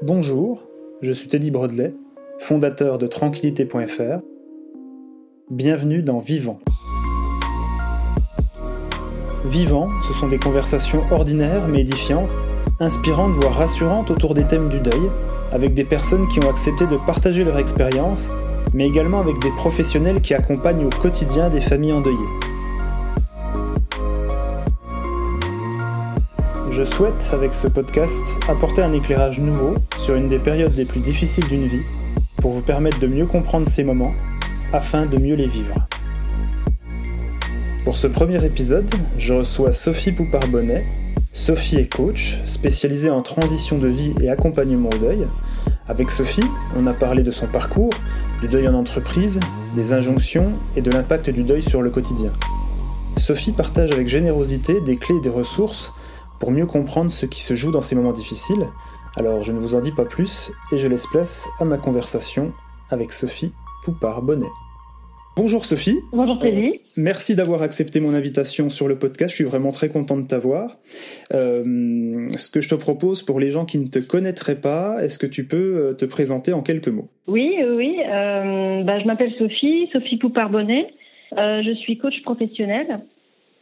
Bonjour, je suis Teddy Brodley, fondateur de tranquillité.fr. Bienvenue dans Vivant. Vivant, ce sont des conversations ordinaires mais édifiantes, inspirantes voire rassurantes autour des thèmes du deuil, avec des personnes qui ont accepté de partager leur expérience, mais également avec des professionnels qui accompagnent au quotidien des familles endeuillées. Je souhaite, avec ce podcast, apporter un éclairage nouveau sur une des périodes les plus difficiles d'une vie, pour vous permettre de mieux comprendre ces moments, afin de mieux les vivre. Pour ce premier épisode, je reçois Sophie Poupard-Bonnet. Sophie est coach, spécialisée en transition de vie et accompagnement au deuil. Avec Sophie, on a parlé de son parcours, du deuil en entreprise, des injonctions et de l'impact du deuil sur le quotidien. Sophie partage avec générosité des clés et des ressources pour mieux comprendre ce qui se joue dans ces moments difficiles. Alors je ne vous en dis pas plus et je laisse place à ma conversation avec Sophie Poupard-Bonnet. Bonjour Sophie. Bonjour Teddy. Merci d'avoir accepté mon invitation sur le podcast. Je suis vraiment très content de t'avoir. Euh, ce que je te propose pour les gens qui ne te connaîtraient pas, est-ce que tu peux euh, te présenter en quelques mots? Oui, oui. Euh, bah, je m'appelle Sophie, Sophie Poupard-Bonnet. Euh, je suis coach professionnel.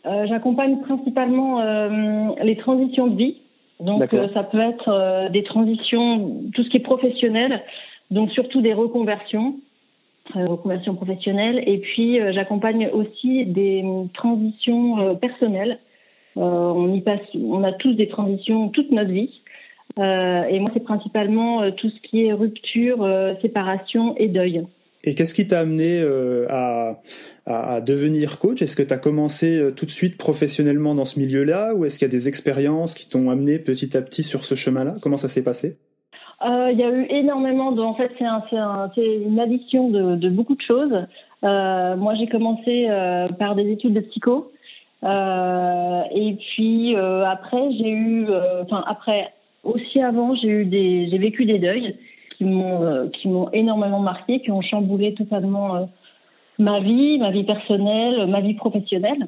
Euh, j'accompagne principalement euh, les transitions de vie. Donc euh, ça peut être des transitions, tout ce qui est professionnel, donc surtout des reconversions, reconversions professionnelles. Et puis j'accompagne aussi des transitions personnelles. on y passe, on a tous des transitions toute notre vie. et moi c'est principalement tout ce qui est rupture, séparation et deuil. Et qu'est-ce qui t'a amené euh, à, devenir coach? Est-ce que tu as commencé euh, tout de suite professionnellement dans ce milieu-là? Ou est-ce qu'il y a des expériences qui t'ont amené petit à petit sur ce chemin-là? Comment ça s'est passé? Euh, Il y a eu énormément de... En fait, c'est un, une addition de, de, beaucoup de choses. Moi, j'ai commencé par des études de psycho. et puis après, j'ai eu... Enfin, après, aussi avant. J'ai vécu des deuils qui m'ont euh, qui m'ont énormément marqué, qui ont chamboulé totalement euh, ma vie, ma vie personnelle, ma vie professionnelle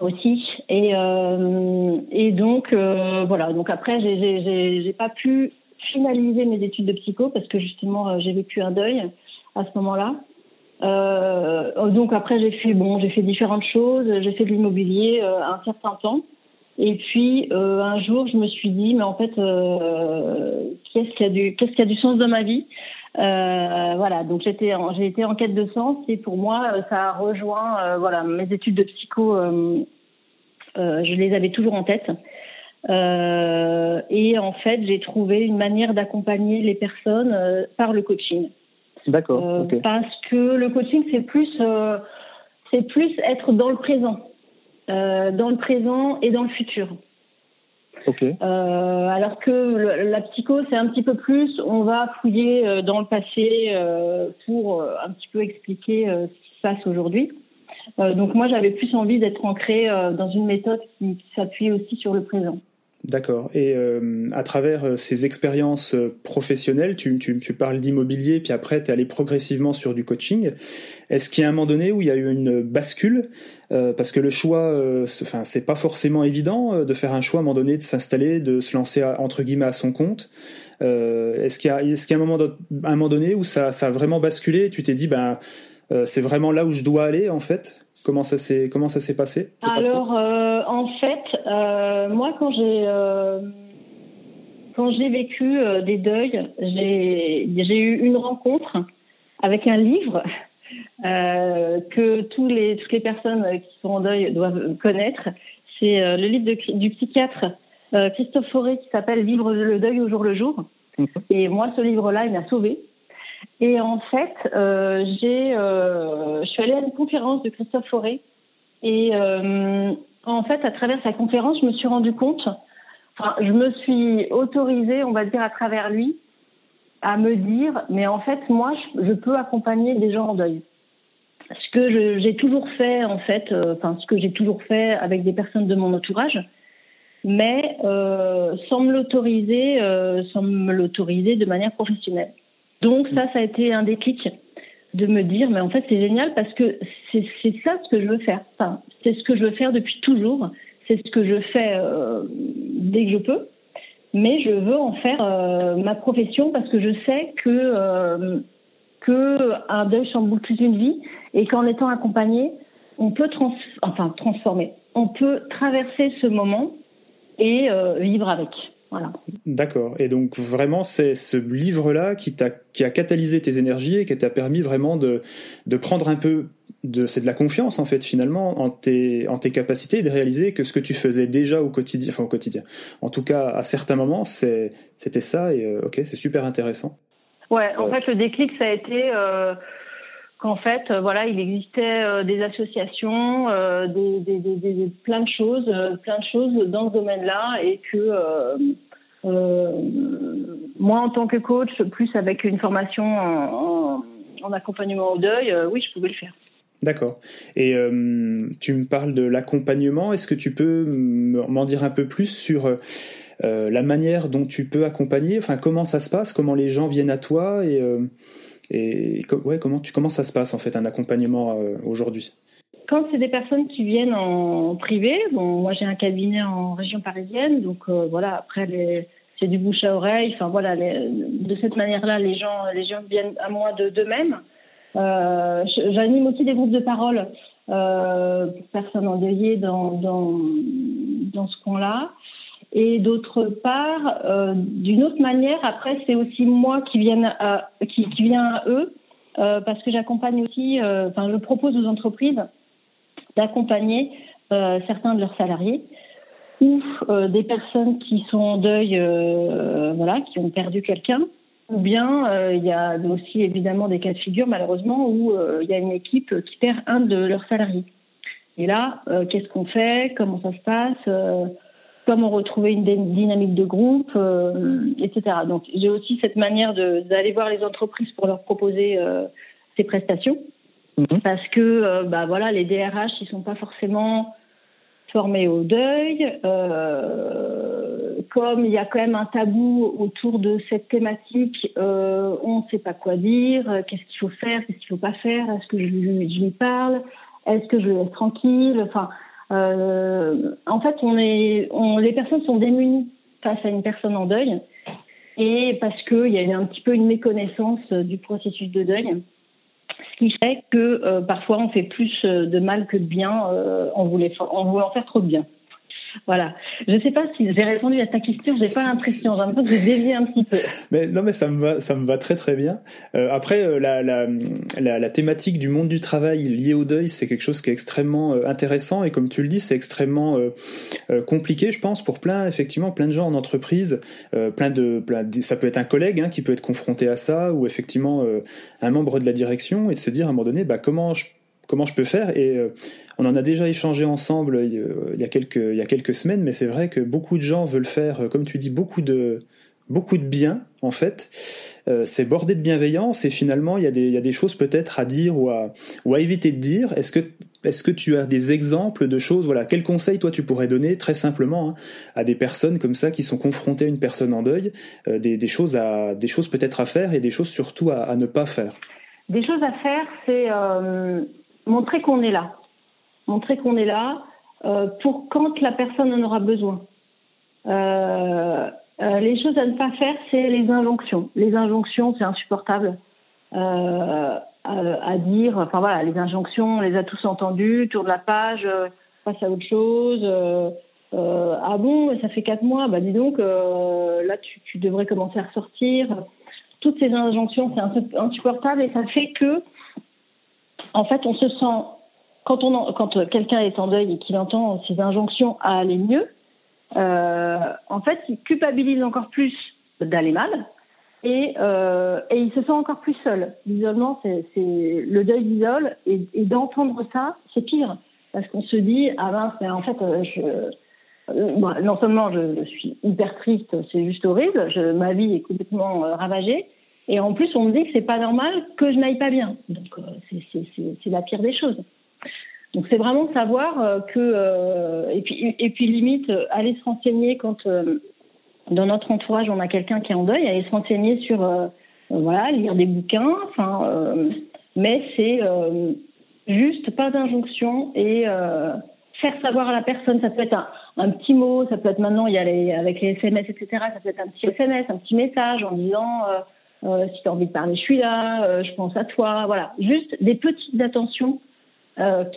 aussi. Et euh, et donc voilà. Donc après, j'ai pas pu finaliser mes études de psycho parce que justement j'ai vécu un deuil à ce moment-là. Donc après j'ai fait bon, j'ai fait différentes choses, j'ai fait de l'immobilier un certain temps. Et puis euh, un jour, je me suis dit, mais en fait, euh, qu'est-ce qui a du qu'est-ce qui a du sens dans ma vie? Euh, Voilà, donc j'étais j'ai été en quête de sens et pour moi, ça a rejoint voilà mes études de psycho. Je les avais toujours en tête. et en fait, j'ai trouvé une manière d'accompagner les personnes par le coaching. D'accord. Parce que le coaching, c'est plus c'est plus être dans le présent. Euh, dans le présent et dans le futur. Okay. Euh, alors que la psycho, c'est un petit peu plus, on va fouiller euh, dans le passé euh, pour un petit peu expliquer ce qui se passe aujourd'hui. donc moi, j'avais plus envie d'être ancrée dans une méthode qui, qui s'appuie aussi sur le présent. D'accord. Et euh, à travers euh, ces expériences euh, professionnelles, tu, tu, tu parles d'immobilier, puis après, tu es allé progressivement sur du coaching. Est-ce qu'il y a un moment donné où il y a eu une bascule euh, Parce que le choix, enfin, c'est pas forcément évident de faire un choix à un moment donné, de s'installer, de se lancer entre guillemets à son compte. est-ce qu'il y a, est-ce y a un moment, un moment donné où ça, ça a vraiment basculé Tu t'es dit, ben, c'est vraiment là où je dois aller en fait? Comment ça s'est comment ça s'est passé? Alors euh, en fait, euh, moi quand j'ai euh, quand j'ai vécu euh, des deuils, j'ai eu une rencontre avec un livre euh, que tous les toutes les personnes qui sont en deuil doivent connaître. C'est le livre de, du psychiatre Christophe Fauré qui s'appelle Vivre le deuil au jour le jour. Mhm. Et moi, ce livre-là, il m'a sauvée et en fait, euh, j'ai, euh, je suis allée à une conférence de Christophe Fauré. Et euh, en fait, à travers sa conférence, je me suis rendu compte, enfin, je me suis autorisée, on va dire à travers lui, à me dire, mais en fait, moi, je, peux accompagner des gens en deuil. Ce que j'ai toujours fait, en fait, euh, enfin, ce que j'ai toujours fait avec des personnes de mon entourage, mais euh, sans me l'autoriser, euh, sans me l'autoriser de manière professionnelle. Donc ça, ça a été un déclic de me dire, mais en fait c'est génial parce que c'est ça ce que je veux faire. Enfin, c'est ce que je veux faire depuis toujours. C'est ce que je fais euh, dès que je peux. mais je veux en faire ma profession parce que je sais que que un deuil chamboule plus une vie et qu'en étant accompagné, on peut trans enfin transformer, on peut traverser ce moment et vivre avec. D'accord. Et donc vraiment, c'est ce livre-là qui, t'a, qui a catalysé tes énergies et qui t'a permis vraiment de, de prendre un peu de, c'est de la confiance en fait finalement en tes, en tes capacités et de réaliser que ce que tu faisais déjà au quotidien, enfin au quotidien, en tout cas à certains moments, c'est, c'était ça et euh, ok, c'est super intéressant. Ouais, en fait le déclic ça a été euh, qu'en fait, euh, voilà, il existait euh, des associations, euh, des, des, plein de choses, plein de choses dans ce domaine-là, et que moi, en tant que coach, plus avec une formation en, en, accompagnement au deuil, oui, je pouvais le faire. D'accord. Et tu me parles de l'accompagnement. Est-ce que tu peux m'en dire un peu plus sur la manière dont tu peux accompagner? Enfin, comment ça se passe? Comment les gens viennent à toi? Et et comment, ça se passe en fait un accompagnement euh, aujourd'hui? Quand c'est des personnes qui viennent en privé, bon, moi j'ai un cabinet en région parisienne, donc euh, voilà, après c'est du bouche à oreille. Enfin voilà, de cette manière-là, les gens, les gens viennent à moi de d'eux-mêmes. Euh, J'anime aussi des groupes de parole euh, pour personnes endeuillées dans, dans, dans ce coin-là. Et d'autre part, euh, d'une autre manière, après, c'est aussi moi qui viens à, viens à eux, euh, parce que j'accompagne aussi, euh, enfin, je propose aux entreprises d'accompagner certains de leurs salariés ou des personnes qui sont en deuil, voilà, qui ont perdu quelqu'un, ou bien il y a aussi évidemment des cas de figure, malheureusement, où il y a une équipe qui perd un de leurs salariés. Et là, qu'est-ce qu'on fait? Comment ça se passe? Comment retrouver une dynamique de groupe, euh, etc. Donc j'ai aussi cette manière d'aller voir les entreprises pour leur proposer euh, ces prestations, mhm. parce que euh, bah voilà les DRH ils sont pas forcément formés au deuil, comme il y a quand même un tabou autour de cette thématique, on ne sait pas quoi dire, qu'est-ce qu'il faut faire, qu'est-ce qu'il faut pas faire, est-ce que je, je lui parle, est-ce que je le laisse tranquille, enfin euh, en fait, on est, on, les personnes sont démunies face à une personne en deuil et parce qu'il y a un petit peu une méconnaissance du processus de deuil, ce qui fait que euh, parfois on fait plus de mal que de bien euh, en voulant faire trop de bien. Voilà. Je ne sais pas si j'ai répondu à ta question. J'ai pas l'impression. J'ai l'impression que dévié un petit peu. Mais non, mais ça me va, ça me va très très bien. Euh, après, euh, la, la, la, la, thématique du monde du travail liée au deuil, c'est quelque chose qui est extrêmement euh, intéressant et comme tu le dis, c'est extrêmement euh, euh, compliqué, je pense, pour plein, effectivement, plein de gens en entreprise. plein de, plein ça peut être un collègue hein, qui peut être confronté à ça, ou effectivement un membre de la direction, et de se dire à un moment donné, bah comment je comment je peux faire et on en a déjà échangé ensemble il y a quelques, il y a quelques semaines, mais c'est vrai que beaucoup de gens veulent faire, comme tu dis, beaucoup de, beaucoup de bien, en fait. Euh, c'est bordé de bienveillance et finalement, il y a des, il y a des choses peut-être à dire ou à, ou à éviter de dire. Est-ce que, est-ce que tu as des exemples de choses, voilà, quels conseils toi tu pourrais donner très simplement hein, à des personnes comme ça qui sont confrontées à une personne en deuil, euh, des, des, choses à, des choses peut-être à faire et des choses surtout à, ne pas faire? Des choses à faire, c'est euh, montrer qu'on est là montrer qu'on est là euh, pour quand la personne en aura besoin. Euh, euh, les choses à ne pas faire, c'est les injonctions. Les injonctions, c'est insupportable à, à, dire. Enfin voilà, les injonctions, on les a tous entendues. Tour de la page, passe à autre chose. ah bon, ça fait quatre mois. Bah dis donc, là tu, tu, devrais commencer à ressortir. Toutes ces injonctions, c'est insupportable et ça fait que, en fait, on se sent quand, quand quelqu'un est en deuil et qu'il entend ces injonctions à aller mieux, euh, en fait, il culpabilise encore plus d'aller mal et, euh, et il se sent encore plus seul. L'isolement, c'est le deuil d'isole et, d'entendre ça, c'est pire parce qu'on se dit ah ben mais en fait euh, je euh, non seulement je, suis hyper triste, c'est juste horrible, je, ma vie est complètement euh, ravagée et en plus on me dit que c'est pas normal que je n'aille pas bien. Donc c'est la pire des choses. Donc c'est vraiment savoir euh, que euh, et puis et puis limite euh, aller se renseigner quand dans notre entourage on a quelqu'un qui est en deuil, aller se renseigner sur voilà lire des bouquins, enfin mais c'est juste pas d'injonction et faire savoir à la personne. Ça peut être un, petit mot, ça peut être maintenant, il y a les, avec les SMS, etc. Ça peut être un petit SMS, un petit message en disant euh, euh, si tu as envie de parler, je suis là, euh, je pense à toi. Voilà, juste des petites attentions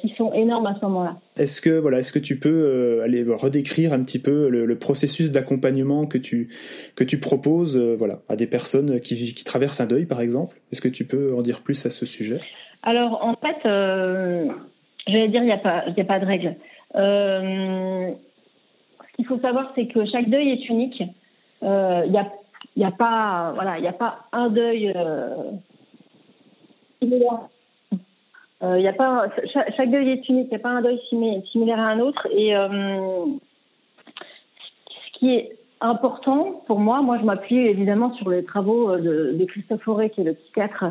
qui sont énormes à ce moment-là. Est-ce que voilà, est-ce que tu peux aller redécrire un petit peu le, processus d'accompagnement que tu que tu proposes, voilà, à des personnes qui, qui traversent un deuil, par exemple? Est-ce que tu peux en dire plus à ce sujet? Alors en fait, j'allais dire il n'y a pas il a pas de règle. Euh, ce qu'il faut savoir, c'est que chaque deuil est unique. Euh, il n'y a, y a, pas, voilà, il a pas un deuil euh, similaire. y a pas, chaque, deuil est unique, il n'y a pas un deuil similaire à un autre. Et ce qui est important pour moi, moi je m'appuie évidemment sur les travaux de, Christophe Auré, qui est le psychiatre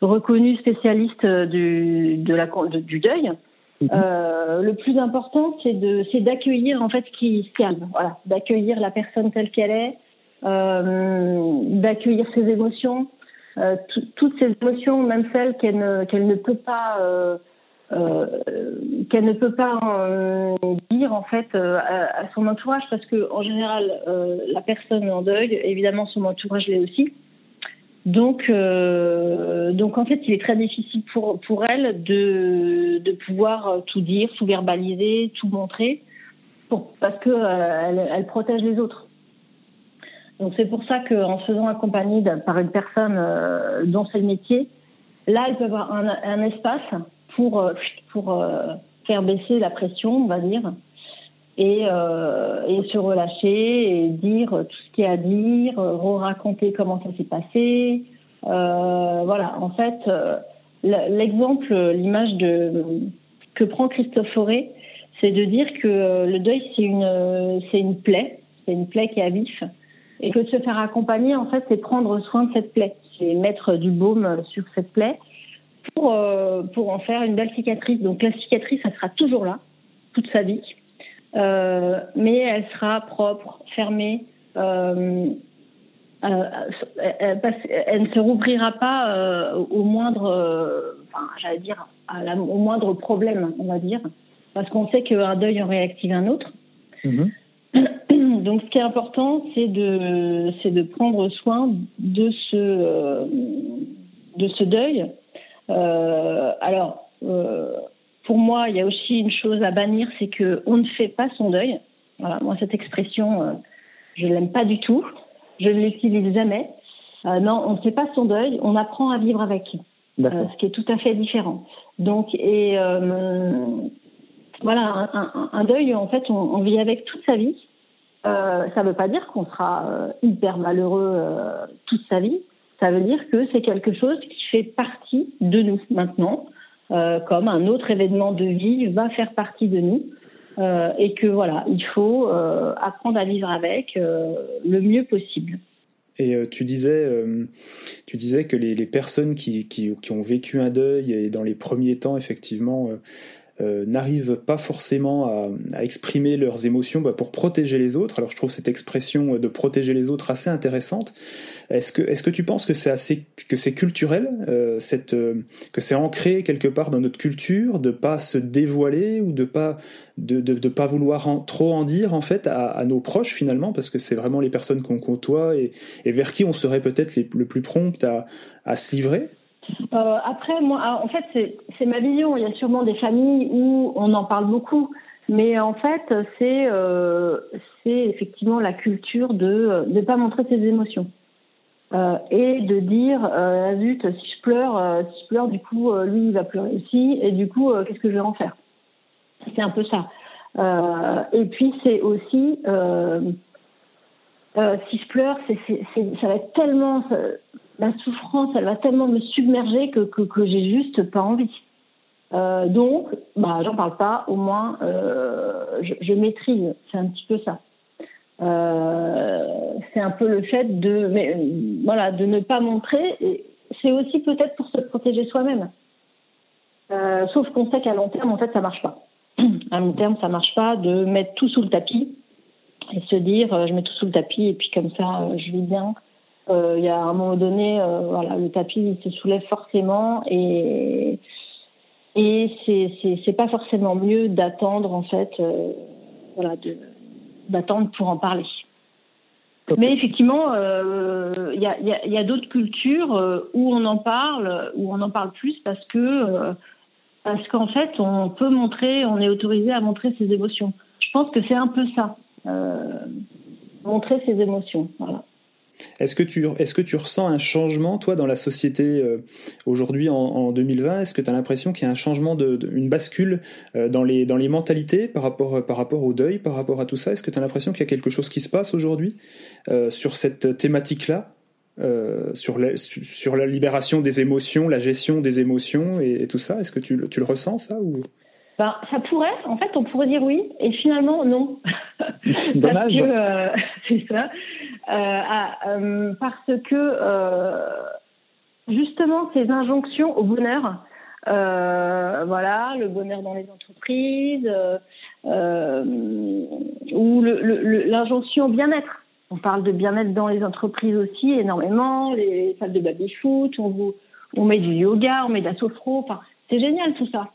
reconnu spécialiste du, de la, du deuil. Mhm. Euh, le plus important, c'est de, c'est d'accueillir en fait ce qui se calme. Voilà, d'accueillir la personne telle qu'elle est, euh, d'accueillir ses émotions, euh, toutes ses émotions, même celles qu'elle ne, qu'elle ne peut pas, euh, euh, qu'elle ne peut pas euh, dire en fait à, son entourage, parce que en général, la personne en deuil, évidemment, son entourage l'est aussi. Donc, euh, donc en fait, il est très difficile pour pour elle de de pouvoir tout dire, tout verbaliser, tout montrer, parce que euh, elle, elle, protège les autres. Donc c'est pour ça qu'en se faisant accompagner par une personne euh, dont c'est le métier, là, elle peut avoir un, espace pour euh, pour euh, faire baisser la pression, on va dire, et, euh, et, se relâcher et dire tout ce qu'il y a à dire, raconter comment ça s'est passé. Voilà, en fait, l'exemple, l'image que prend Christophe Fauré, c'est de dire que le deuil c'est une c'est une plaie, c'est une plaie qui est à vif, et que de se faire accompagner, en fait, c'est prendre soin de cette plaie, c'est mettre du baume sur cette plaie pour euh, pour en faire une belle cicatrice. Donc la cicatrice, ça sera toujours là toute sa vie. Euh, mais elle sera propre, fermée. Euh, euh, elle, ne se rouvrira pas au moindre, enfin, j'allais dire, au moindre problème, on va dire, parce qu'on sait qu'un deuil en réactive un autre. Mhm. Donc, ce qui est important, c'est de, c'est de prendre soin de ce, de ce deuil. alors, pour moi, il y a aussi une chose à bannir, c'est que on ne fait pas son deuil. Voilà, moi cette expression, euh, je l'aime pas du tout. Je ne l'utilise jamais. Euh, non, on ne fait pas son deuil, on apprend à vivre avec, euh, ce qui est tout à fait différent. Donc, et voilà, un, deuil, en fait, on, vit avec toute sa vie. ça ne veut pas dire qu'on sera hyper malheureux toute sa vie. Ça veut dire que c'est quelque chose qui fait partie de nous maintenant. Euh, comme un autre événement de vie va faire partie de nous. Euh, et que voilà, il faut euh, apprendre à vivre avec le mieux possible. Et tu disais, tu disais que les, personnes qui, qui, ont vécu un deuil et dans les premiers temps, effectivement, euh, n'arrivent pas forcément à, exprimer leurs émotions bah, pour protéger les autres. Alors je trouve cette expression de protéger les autres assez intéressante. Est-ce que, est-ce que tu penses que c'est assez, que c'est culturel, euh, cette, euh, que c'est ancré quelque part dans notre culture de pas se dévoiler ou de pas, de, de, pas vouloir trop en dire en fait à, nos proches finalement, parce que c'est vraiment les personnes qu'on côtoie et, et, vers qui on serait peut-être le plus prompt à, à se livrer euh, après, moi, en fait, c'est ma vision. Il y a sûrement des familles où on en parle beaucoup, mais en fait, c'est euh, effectivement la culture de ne pas montrer ses émotions. Euh, et de dire euh, zut si je pleure euh, si je pleure du coup euh, lui il va pleurer aussi et du coup qu'est-ce que je vais en faire? C'est un peu ça et puis c'est aussi si je pleure ça va être tellement la souffrance, elle va tellement me submerger que, que, j'ai juste pas envie. Euh, donc, bah, j'en parle pas, au moins, euh, je, maîtrise. C'est un petit peu ça. Euh, c'est un peu le fait de, voilà, de ne pas montrer. C'est aussi peut-être pour se protéger soi-même. Sauf qu'on sait qu'à long terme, en fait, ça marche pas. À long terme, ça marche pas de mettre tout sous le tapis et se dire, je mets tout sous le tapis et puis comme ça, je vis bien. Euh, il y a un moment donné, euh, voilà, le tapis se soulève forcément et Et c'est pas forcément mieux d'attendre, en fait, voilà, d'attendre pour en parler. Mais effectivement, il y a, y a d'autres cultures où on en parle, où on en parle plus parce que parce qu'en fait, on peut montrer, on est autorisé à montrer ses émotions. Je pense que c'est un peu ça, euh, montrer ses émotions. Voilà. Est-ce que, tu, est-ce que tu ressens un changement, toi, dans la société euh, aujourd'hui en, 2020 Est-ce que tu as l'impression qu'il y a un changement, de, une bascule euh, dans, les, dans les mentalités par rapport, par rapport au deuil, par rapport à tout ça? Est-ce que tu as l'impression qu'il y a quelque chose qui se passe aujourd'hui sur cette thématique-là euh, sur, la, sur la libération des émotions, la gestion des émotions et, tout ça? Est-ce que tu, tu, le ressens, ça ou... Ben, ça pourrait, en fait, on pourrait dire oui, et finalement, non. Dommage. parce que, euh, c'est ça. Euh, ah, parce que, justement, ces injonctions au bonheur, voilà, le bonheur dans les entreprises, ou l'injonction au bien-être. On parle de bien-être dans les entreprises aussi énormément, les salles de baby-foot, on, vous, on met du yoga, on met de la sophro, enfin, c'est génial tout ça.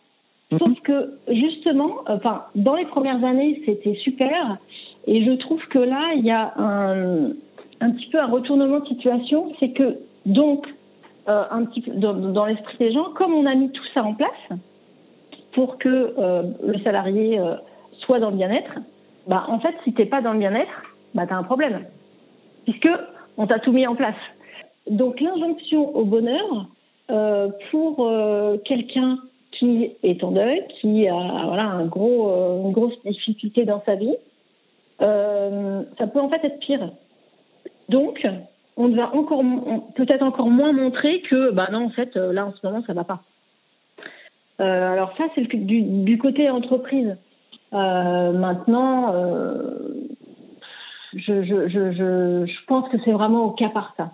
Mhm. Sauf que justement, enfin, dans les premières années, c'était super, et je trouve que là, il y a un, petit peu un retournement de situation, c'est que donc, euh, un petit peu dans, l'esprit des gens, comme on a mis tout ça en place pour que euh, le salarié euh, soit dans le bien-être, bah en fait, si t'es pas dans le bien-être, bah, tu as un problème, puisque on t'a tout mis en place. Donc l'injonction au bonheur, pour quelqu'un qui est en deuil, qui a voilà, une grosse difficulté dans sa vie, ça peut en fait être pire. Donc, on va encore, peut-être encore moins montrer que, bah non, en fait, là en ce moment, ça va pas. alors ça, c'est du, côté entreprise. maintenant, je, je, je, je, pense que c'est vraiment au cas par cas.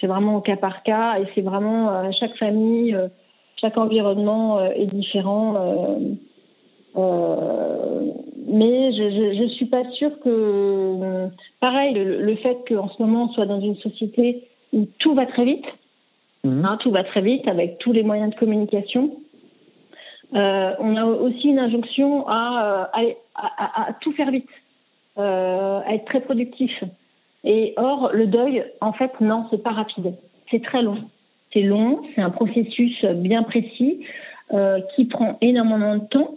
C'est vraiment au cas par cas et c'est vraiment euh, chaque famille, euh, chaque environnement euh, est différent. Mais je ne suis pas sûre que, pareil, le, fait qu'en ce moment on soit dans une société où tout va très vite, mmh. hein, tout va très vite avec tous les moyens de communication. Euh, on a aussi une injonction à, à, à, à tout faire vite euh, à être très productif. Et or, le deuil, en fait, non, c'est pas rapide. C'est très long. C'est long, c'est un processus bien précis euh, qui prend énormément de temps.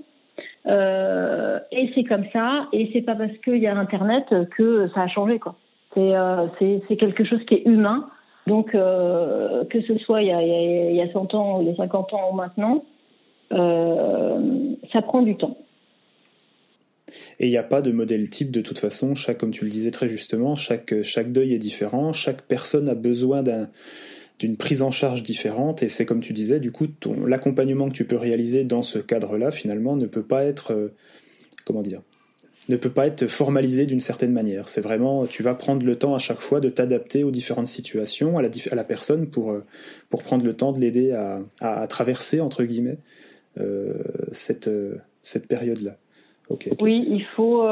Euh, et c'est comme ça. Et c'est pas parce qu'il y a Internet que ça a changé, quoi. C'est euh, quelque chose qui est humain. Donc, euh, que ce soit il y, a, il y a 100 ans, il y a 50 ans ou maintenant, ça prend du temps. Et il n'y a pas de modèle type de toute façon. Chaque, comme tu le disais très justement, chaque, chaque deuil est différent. Chaque personne a besoin d'un d'une prise en charge différente et c'est comme tu disais du coup l'accompagnement que tu peux réaliser dans ce cadre-là finalement ne peut pas être euh, comment dire ne peut pas être formalisé d'une certaine manière. C'est vraiment, tu vas prendre le temps à chaque fois de t'adapter aux différentes situations, à la, à la personne pour, euh, pour prendre le temps de l'aider à, à, traverser, entre guillemets, euh, cette, cette période-là. Oui, il faut,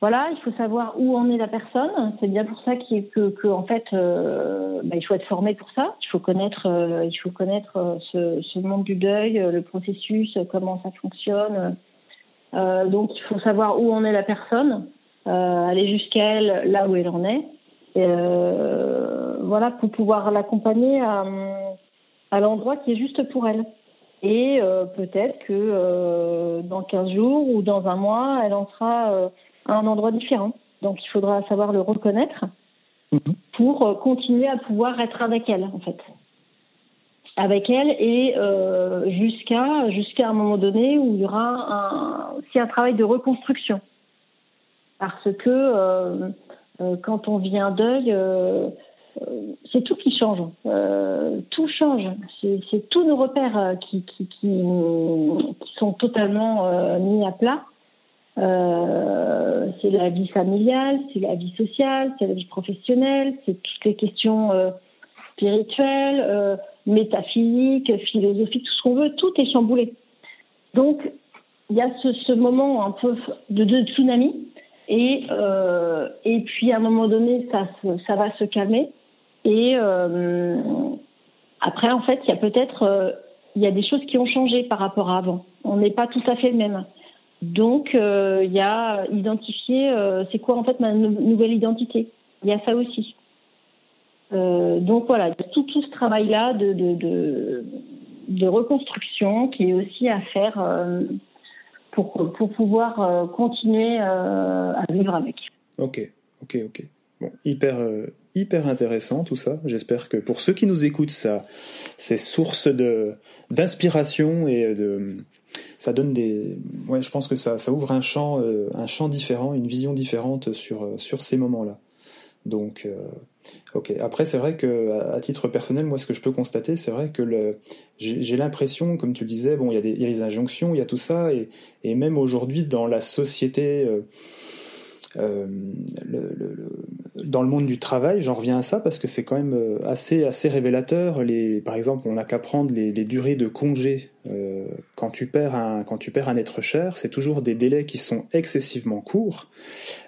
voilà, il faut savoir où en est la personne. C'est bien pour ça en fait, euh, bah, il faut être formé pour ça. Il faut connaître, euh, il faut connaître ce, ce, monde du deuil, le processus, comment ça fonctionne. donc, il faut savoir où en est la personne, aller jusqu'à elle, là où elle en est. Voilà, pour pouvoir l'accompagner à, l'endroit qui est juste pour elle. Et euh, peut-être que euh, dans 15 jours ou dans un mois, elle en sera euh, à un endroit différent. Donc il faudra savoir le reconnaître mhm. pour continuer à pouvoir être avec elle, en fait. Avec elle et jusqu'à jusqu'à un moment donné où il y aura un, aussi un travail de reconstruction. Parce que quand on vit un deuil, euh, c'est tout qui change. Euh, tout change. C'est tous nos repères euh, qui, qui, qui, qui sont totalement euh, mis à plat. Euh, c'est la vie familiale, c'est la vie sociale, c'est la vie professionnelle, c'est toutes les questions spirituelles, métaphysiques, philosophiques, tout ce qu'on veut, tout est chamboulé. Donc, il y a ce, moment un peu de, tsunami, et, euh, et puis à un moment donné, ça, ça va se calmer. Et euh, après, en fait, il y a peut-être euh, il y a des choses qui ont changé par rapport à avant. On n'est pas tout à fait le même. Donc, il y a identifier c'est quoi en fait ma nouvelle identité. Il y a ça aussi. donc voilà, tout, tout ce travail-là de, de, de, reconstruction qui est aussi à faire pour, pour pouvoir continuer à vivre avec. Ok, ok, ok. Bon, hyper, euh, hyper intéressant tout ça. J'espère que pour ceux qui nous écoutent, ça, c'est source d'inspiration et de ça donne des. Ouais, je pense que ça, ça ouvre un champ, euh, un champ différent, une vision différente sur euh, sur ces moments-là. Donc, ok. Après, c'est vrai que à, titre personnel, moi, ce que je peux constater, c'est vrai que le, j'ai l'impression, comme tu le disais, bon, il y a y a les injonctions, il y a tout ça, et et même aujourd'hui dans la société. Euh, dans le monde du travail, j'en reviens à ça parce que c'est quand même euh, assez assez révélateur. Les, par exemple, on n'a qu'à prendre les, durées de congé euh, quand tu perds un quand tu perds un être cher, c'est toujours des délais qui sont excessivement courts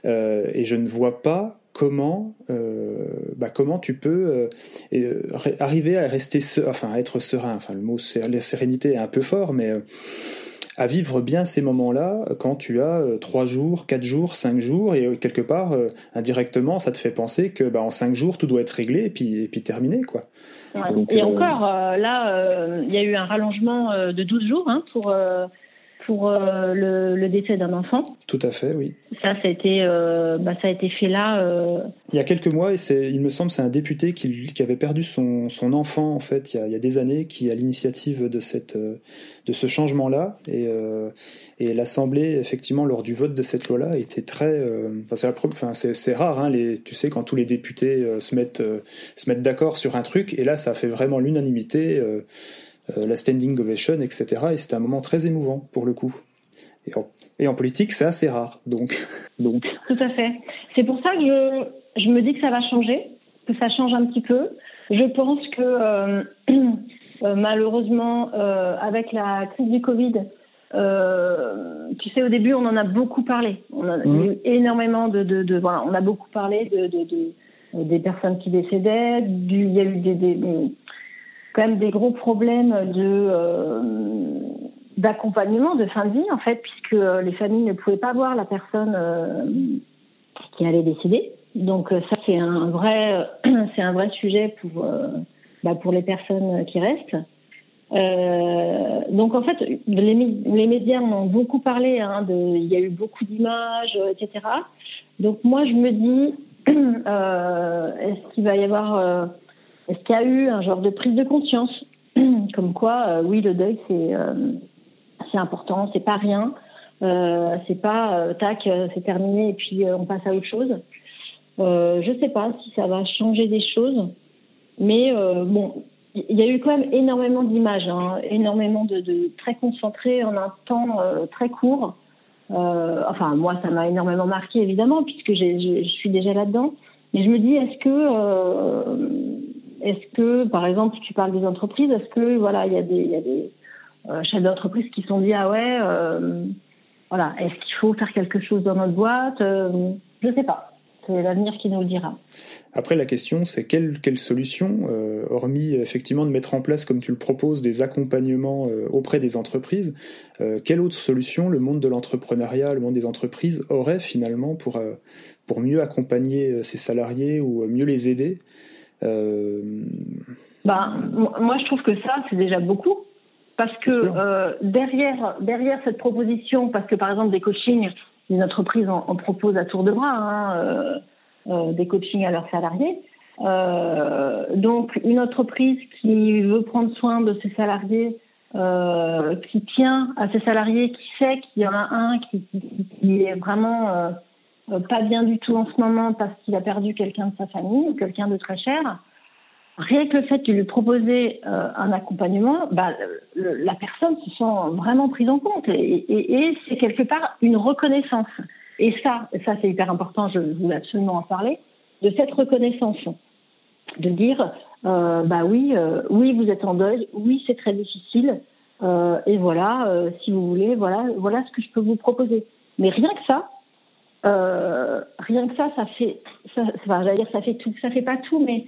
et je ne vois pas comment bah, comment tu peux arriver à rester enfin à être serein. Enfin le mot sérénité est un peu fort, mais à vivre bien ces moments-là quand tu as euh, trois jours, quatre jours, cinq jours et euh, quelque part euh, indirectement ça te fait penser que bah, en cinq jours tout doit être réglé et puis et puis terminé quoi. et encore là il y a eu un rallongement de 12 jours hein, pour pour euh, le, décès d'un enfant. Tout à fait, oui. Ça, ça a été, euh, bah, ça a été fait là. Euh, il y a quelques mois, et c'est, il me semble, c'est un député qui, qui avait perdu son, son, enfant en fait il y, a, il y a des années, qui a l'initiative de cette, de ce changement-là, et, et l'Assemblée, effectivement, lors du vote de cette loi-là, était très, enfin, c'est, enfin, c'est, c'est rare, hein, les, tu sais, quand tous les députés se mettent, se mettent d'accord sur un truc, et là, ça fait vraiment l'unanimité. Euh, la standing ovation, etc. Et c'était un moment très émouvant pour le coup. Et en, politique, c'est assez rare. Donc, donc. Tout à fait. C'est pour ça que je, je, me dis que ça va changer, que ça change un petit peu. Je pense que euh, euh, malheureusement, avec la crise du Covid, tu sais, au début, on en a beaucoup parlé. On a mmh. eu énormément de, de, de, voilà, on a beaucoup parlé de, de, de des personnes qui décédaient. Du, il y a eu des, des quand même des gros problèmes de euh, d'accompagnement de fin de vie en fait puisque euh, les familles ne pouvaient pas voir la personne euh, qui allait décéder donc ça c'est un vrai c'est un vrai sujet pour bah, pour les personnes qui restent. Donc en fait les, les médias en ont beaucoup parlé hein, il y a eu beaucoup d'images etc donc moi je me dis est-ce qu'il va y avoir est-ce qu'il y a eu un genre de prise de conscience Comme quoi, euh, oui, le deuil, c'est euh, c'est important, c'est pas rien. Euh, c'est pas tac, c'est terminé et puis on passe à autre chose. je sais pas si ça va changer des choses, mais bon, il y a eu quand même énormément d'images, hein, énormément de, de, très concentrées en un temps très court. enfin, moi, ça m'a énormément marqué évidemment puisque je suis déjà là-dedans. Mais je me dis, est-ce que est-ce que, par exemple, si tu parles des entreprises, est-ce que voilà, il y a des, euh, chefs d'entreprise qui sont dit ah ouais, euh, voilà, est-ce qu'il faut faire quelque chose dans notre boîte euh, Je ne sais pas. C'est l'avenir qui nous le dira. Après, la question, c'est quelle, quelle solution, hormis effectivement de mettre en place, comme tu le proposes, des accompagnements auprès des entreprises, quelle autre solution le monde de l'entrepreneuriat, le monde des entreprises aurait finalement pour, pour mieux accompagner ses salariés ou mieux les aider euh, ben, moi, je trouve que ça, c'est déjà beaucoup. Parce que euh, derrière, derrière cette proposition, parce que par exemple, des coachings, les entreprises en, proposent à tour de bras, hein, euh, euh, des coachings à leurs salariés. Donc, une entreprise qui veut prendre soin de ses salariés, qui tient à ses salariés, qui sait qu'il y en a un qui, qui, qui est vraiment pas bien du tout en ce moment parce qu'il a perdu quelqu'un de sa famille ou quelqu'un de très cher, rien que le fait de lui proposer euh, un accompagnement, bah, la personne se sent vraiment prise en compte et, c'est quelque part une reconnaissance. Et ça, ça c'est hyper important, je voulais absolument en parler, de cette reconnaissance, de dire, euh, bah oui, oui vous êtes en deuil, oui c'est très difficile, et voilà, si vous voulez, voilà, voilà ce que je peux vous proposer. Mais rien que ça, euh, rien que ça, ça fait, ça, enfin, dire, ça fait tout, ça fait pas tout, mais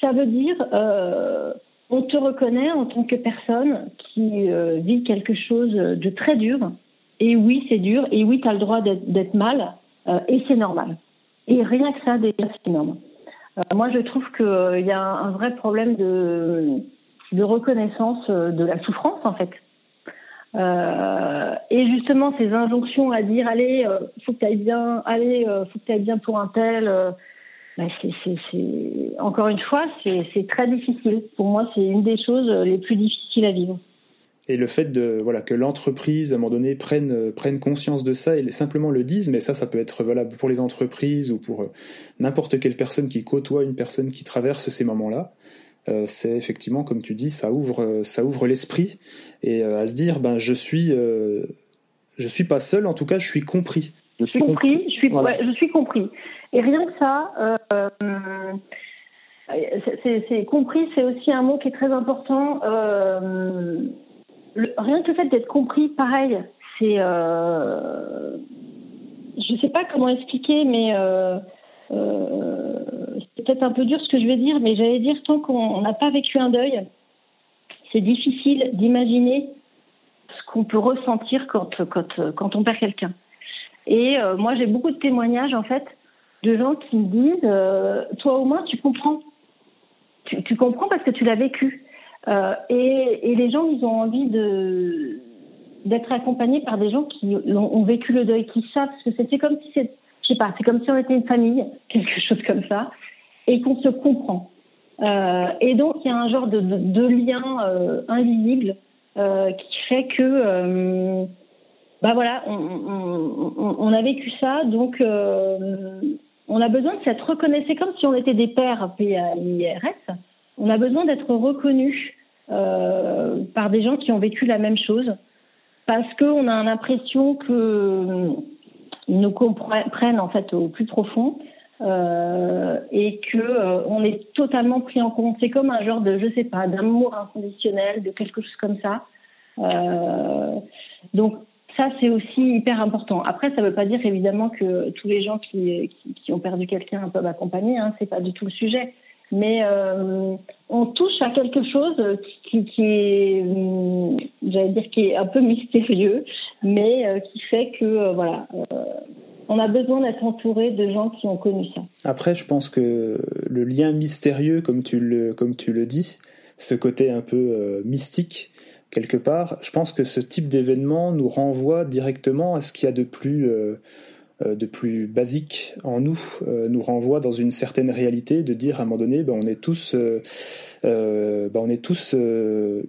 ça veut dire, euh, on te reconnaît en tant que personne qui vit quelque chose de très dur. Et oui, c'est dur. Et oui, tu as le droit d'être mal. et c'est normal. Et rien que ça, déjà, c'est énorme. moi, je trouve qu'il y a un vrai problème de reconnaissance de la souffrance, en fait. Euh, et justement, ces injonctions à dire allez, euh, faut que tu ailles bien, allez, euh, faut que bien pour un tel. Bah, c'est, encore une fois, c'est très difficile. Pour moi, c'est une des choses les plus difficiles à vivre. Et le fait de voilà que l'entreprise à un moment donné prenne prenne conscience de ça et simplement le dise, mais ça, ça peut être valable pour les entreprises ou pour n'importe quelle personne qui côtoie une personne qui traverse ces moments-là. Euh, c'est effectivement, comme tu dis, ça ouvre, euh, ça ouvre l'esprit et euh, à se dire, ben je suis, je suis pas seul. En tout cas, je suis compris. Je suis compris. Je suis, je suis compris. Et rien que ça. c'est compris, c'est aussi un mot qui est très important. rien que le fait d'être compris, pareil, c'est. je ne sais pas comment expliquer, mais c'est peut-être un peu dur ce que je vais dire, mais j'allais dire tant qu'on n'a pas vécu un deuil, c'est difficile d'imaginer ce qu'on peut ressentir quand, on perd quelqu'un. Et euh, moi, j'ai beaucoup de témoignages, en fait, de gens qui me disent euh, Toi, au moins, tu comprends. Tu, comprends parce que tu l'as vécu. Euh, et, les gens, ils ont envie d'être accompagnés par des gens qui ont, vécu le deuil, qui savent, parce que c'était comme si c'est, je sais pas, c'est comme si on était une famille, quelque chose comme ça et qu'on se comprend. Euh, et donc, il y a un genre de, lien euh, invisible euh, qui fait que, bah voilà, on, a vécu ça, donc on a besoin de s'être reconnu. Comme si on était des pères PAIRS. On a besoin d'être reconnus par des gens qui ont vécu la même chose, parce qu'on a l'impression que nous comprennent en fait au plus profond euh, et que euh, on est totalement pris en compte. C'est comme un genre de, je sais pas, d'amour inconditionnel, de quelque chose comme ça. Euh, donc ça, c'est aussi hyper important. Après, ça ne veut pas dire évidemment que tous les gens qui, qui, ont perdu quelqu'un peuvent accompagner. Hein, c'est pas du tout le sujet. Mais euh, on touche à quelque chose qui, est, hum, j'allais dire, qui est un peu mystérieux, mais euh, qui fait que voilà on a besoin d'être entouré de gens qui ont connu ça. Après, je pense que le lien mystérieux, comme tu le, comme tu le dis, ce côté un peu euh, mystique, quelque part, je pense que ce type d'événement nous renvoie directement à ce qu'il y a de plus euh, euh, de plus basique en nous euh, nous renvoie dans une certaine réalité de dire à un moment donné ben, on est tous euh, ben, on est tous